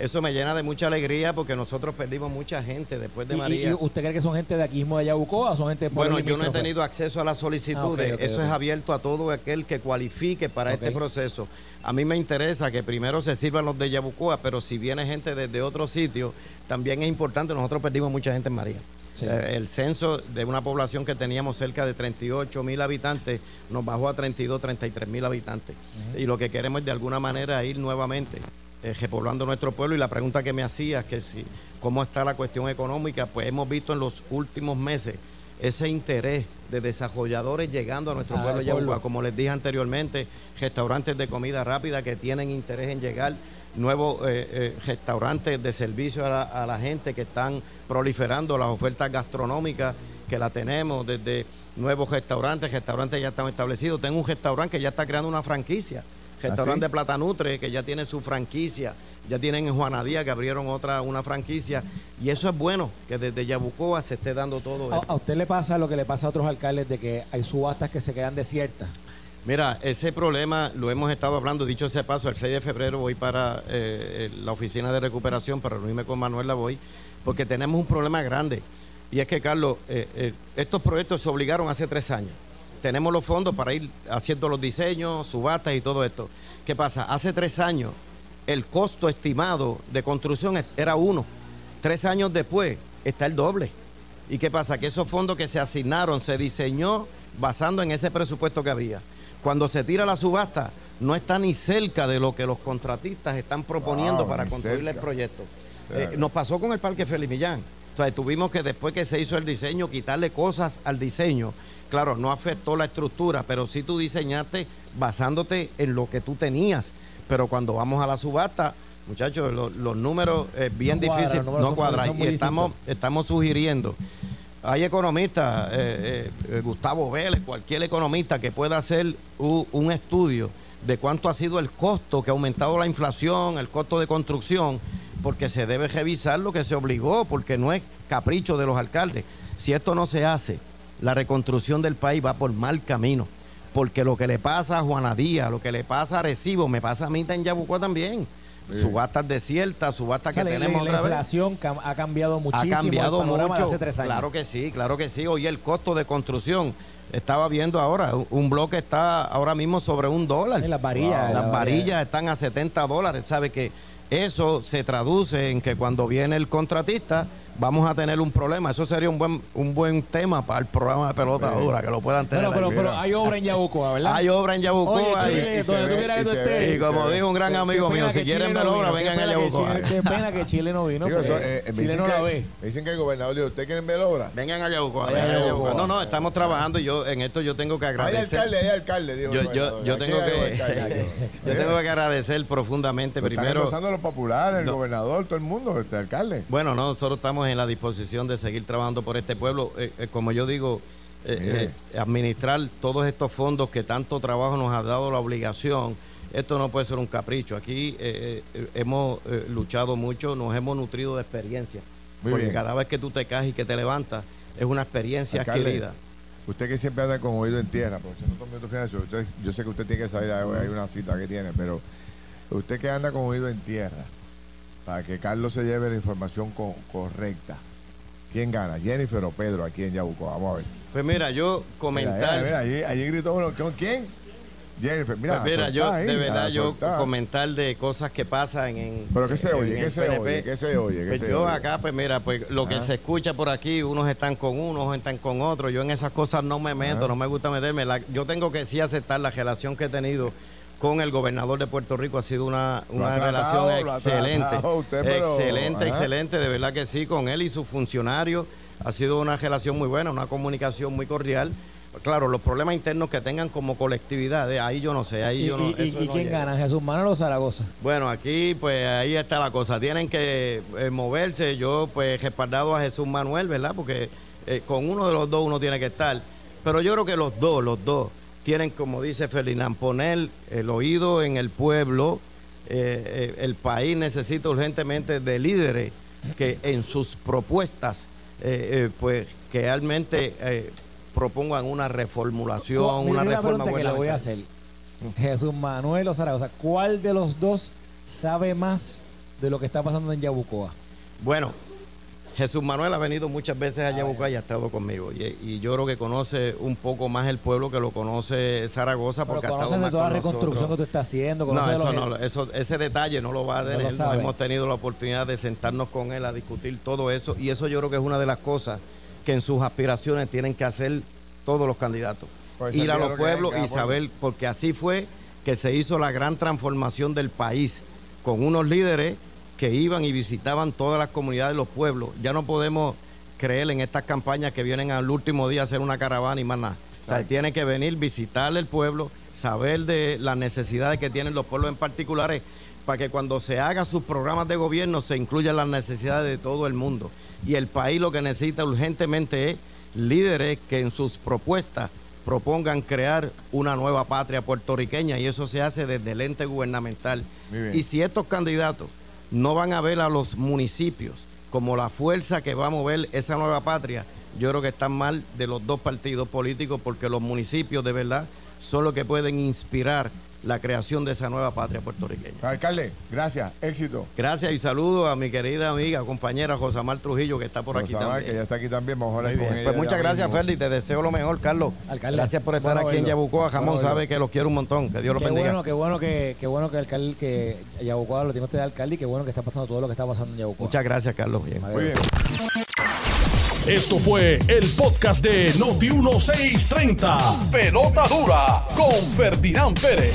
Eso me llena de mucha alegría porque nosotros perdimos mucha gente después de ¿Y- y- María. y ¿Usted cree que son gente de aquí mismo de Yabucoa o son gente de Bueno, yo no he tenido acceso a las solicitudes. Ah, Eso es abierto a todo aquel que cualifique para este proceso. A mí me interesa que primero se sirvan los de Yabucoa, pero si viene gente desde otro sitio, también es importante. Nosotros perdimos mucha gente en María. Sí. Eh, el censo de una población que teníamos cerca de 38 mil habitantes nos bajó a 32, 33 mil habitantes. Y lo que queremos es de alguna manera ir nuevamente eh, repoblando nuestro pueblo. Y la pregunta que me hacías, que si, cómo está la cuestión económica, pues hemos visto en los últimos meses ese interés de desarrolladores llegando a nuestro Ah, pueblo. Yabucoa. Como les dije anteriormente, restaurantes de comida rápida que tienen interés en llegar, nuevos eh, eh, restaurantes de servicio a la, a la gente que están proliferando las ofertas gastronómicas que la tenemos, desde nuevos restaurantes, restaurantes ya están establecidos. Tengo un restaurante que ya está creando una franquicia. Restaurante ¿Ah, sí? Platanutre, que ya tiene su franquicia, ya tienen en Juanadía que abrieron otra, una franquicia, y eso es bueno, que desde Yabucoa se esté dando todo ¿A, esto. a usted le pasa lo que le pasa a otros alcaldes de que hay subastas que se quedan desiertas? Mira, ese problema lo hemos estado hablando, dicho ese paso, el 6 de febrero voy para eh, la oficina de recuperación para reunirme con Manuel Lavoy, porque tenemos un problema grande. Y es que, Carlos, eh, eh, estos proyectos se obligaron hace tres años. Tenemos los fondos para ir haciendo los diseños, subastas y todo esto. ¿Qué pasa? Hace tres años el costo estimado de construcción era uno. Tres años después está el doble. ¿Y qué pasa? Que esos fondos que se asignaron se diseñó basando en ese presupuesto que había. Cuando se tira la subasta, no está ni cerca de lo que los contratistas están proponiendo Wow, para construir el cerca. proyecto. O sea, Eh, nos pasó con el Parque Félix Millán. Entonces tuvimos que después que se hizo el diseño, quitarle cosas al diseño. Claro, no afectó la estructura, pero sí tú diseñaste basándote en lo que tú tenías. Pero cuando vamos a la subasta, muchachos, lo- los números es bien No difícil, no son- cuadran. Y estamos, estamos sugiriendo. Hay economistas, eh, eh, Gustavo Vélez, cualquier economista que pueda hacer u- un estudio de cuánto ha sido el costo que ha aumentado la inflación, el costo de construcción, porque se debe revisar lo que se obligó, porque no es capricho de los alcaldes. Si esto no se hace, la reconstrucción del país va por mal camino. Porque lo que le pasa a Juana Díaz, lo que le pasa a Recibo, me pasa a mí en Yabucoa también. Sí. Subastas desiertas, subastas O sea, que la- tenemos la, otra vez inflación ha cambiado ha muchísimo cambiado el panorama de mucho. hace tres años. Claro que sí, claro que sí. Oye, el costo de construcción, estaba viendo ahora, un- bloque está ahora mismo sobre un dólar. Sí, las varillas, Las las varillas están a 70 dólares. ¿Sabe que eso se traduce en que cuando viene el contratista vamos a tener un problema. Eso sería un buen un buen tema para el programa de pelota dura, que lo puedan tener. Pero, ahí. pero hay obra en Yabucoa, ¿verdad? Hay obra en Yabucoa. Oye, y- Chile, tú ve- como dijo un gran amigo mío, si quieren ver obra, vengan a Yabucoa. Qué pena que Chile no vino. Digo, eso, eh, me Chile dicen no que, la ve. me dicen que el gobernador dijo, ¿usted quiere ver obra? Vengan a Yabucoa. Vengan a Yabucoa. No, no, estamos trabajando y yo en esto yo tengo que Hay agradecer. alcalde, hay alcalde, digo. Yo, yo, yo tengo hay que alcalde. yo tengo que agradecer profundamente están primero. endosando los populares, el gobernador, todo el mundo, este alcalde. Bueno, no, nosotros estamos en la disposición de seguir trabajando por este pueblo. Eh, eh, como yo digo, eh, administrar todos estos fondos que tanto trabajo nos ha dado la obligación, esto no puede ser un capricho. Aquí hemos luchado mucho, nos hemos nutrido de experiencia. Muy porque bien. cada vez que tú te caes y que te levantas, es una experiencia Alcalde, adquirida. Usted que siempre anda con oído en tierra, aprovechando minutos yo sé que usted tiene que hay hay una cita que tiene, pero usted que anda con oído en tierra, para que Carlos se lleve la información co- correcta, ¿quién gana? ¿Jennifer o Pedro aquí en Yabuco? Vamos a ver. Pues mira, yo Mira, comentar... mira, mira, allí, allí gritó uno, ¿con quién? Jennifer, mira, Pues mira, yo ahí, de verdad yo comentar de cosas que pasan en Pero ¿qué se oye? ¿Qué se oye? ¿Qué se oye? ¿Qué Pues se yo oye? acá pues mira, pues lo que Ajá. se escucha por aquí, unos están con unos, están con otros. Yo en esas cosas no me meto, Ajá. no me gusta meterme. La- yo tengo que sí aceptar la relación que he tenido con el gobernador de Puerto Rico ha sido una, una tratado, relación excelente. tratado usted, pero- excelente, excelente, de verdad que sí, con él y sus funcionarios. Ha sido una relación muy buena, una comunicación muy cordial. Claro, los problemas internos que tengan como colectividad, de ahí yo no sé, ahí ¿Y, yo no y- y- eso y no quién llega. gana? ¿Jesús Manuel o Zaragoza? Bueno, aquí pues ahí está la cosa. Tienen que eh, moverse. Yo pues respaldado a Jesús Manuel, ¿verdad? Porque eh, con uno de los dos uno tiene que estar. Pero yo creo que los dos, los dos, tienen, como dice Ferdinand, poner el oído en el pueblo. Eh, eh, el país necesita urgentemente de líderes que en sus propuestas, eh, pues que realmente eh, propongan una reformulación, ¿Cuál- una la reforma pregunta que le voy a hacer. Jesús Manuel o Zaragoza, ¿cuál de los dos sabe más de lo que está pasando en Yabucoa? Bueno, Jesús Manuel ha venido muchas veces a Yabucoa y ha estado conmigo. Y, y yo creo que conoce un poco más el pueblo que lo conoce Zaragoza Pero porque ha estado de más toda la con reconstrucción que nosotros. tú estás haciendo. No, eso no, eso, ese detalle no lo va a tener. No hemos tenido la oportunidad de sentarnos con él a discutir todo eso. Y eso yo creo que es una de las cosas que en sus aspiraciones tienen que hacer todos los candidatos. Pues Ir a los que pueblos y pueblo. saber, porque así fue que se hizo la gran transformación del país, con unos líderes que iban y visitaban todas las comunidades de los pueblos. Ya no podemos creer en estas campañas que vienen al último día a hacer una caravana y más nada. O sea, tiene que venir, visitar el pueblo, saber de las necesidades que tienen los pueblos en particulares, para que cuando se haga sus programas de gobierno se incluyan las necesidades de todo el mundo. Y el país lo que necesita urgentemente es líderes que en sus propuestas propongan crear una nueva patria puertorriqueña y eso se hace desde el ente gubernamental. Y si estos candidatos no van a ver a los municipios como la fuerza que va a mover esa nueva patria, yo creo que están mal de los dos partidos políticos porque los municipios de verdad son los que pueden inspirar la creación de esa nueva patria puertorriqueña. Alcalde, gracias, éxito. Gracias y saludo a mi querida amiga, compañera Josamar Trujillo que está por aquí también. que ya está aquí también, vamos a hablar Muy con bien. ella Pues muchas gracias. Ferdi. Te deseo lo mejor, Carlos. Alcalde, Gracias por estar bueno aquí en. Yabucoa. Jamón Bueno sabe que los quiero un montón. Que Dios los bendiga. bueno, qué bueno que, qué bueno que el alcalde, que Yabucoa lo tiene usted de alcalde y qué bueno que está pasando todo lo que está pasando en Yabucoa. Muchas gracias, Carlos. Bien. Muy bien. Esto fue el podcast de Noti1630. Pelota dura con Ferdinand Pérez.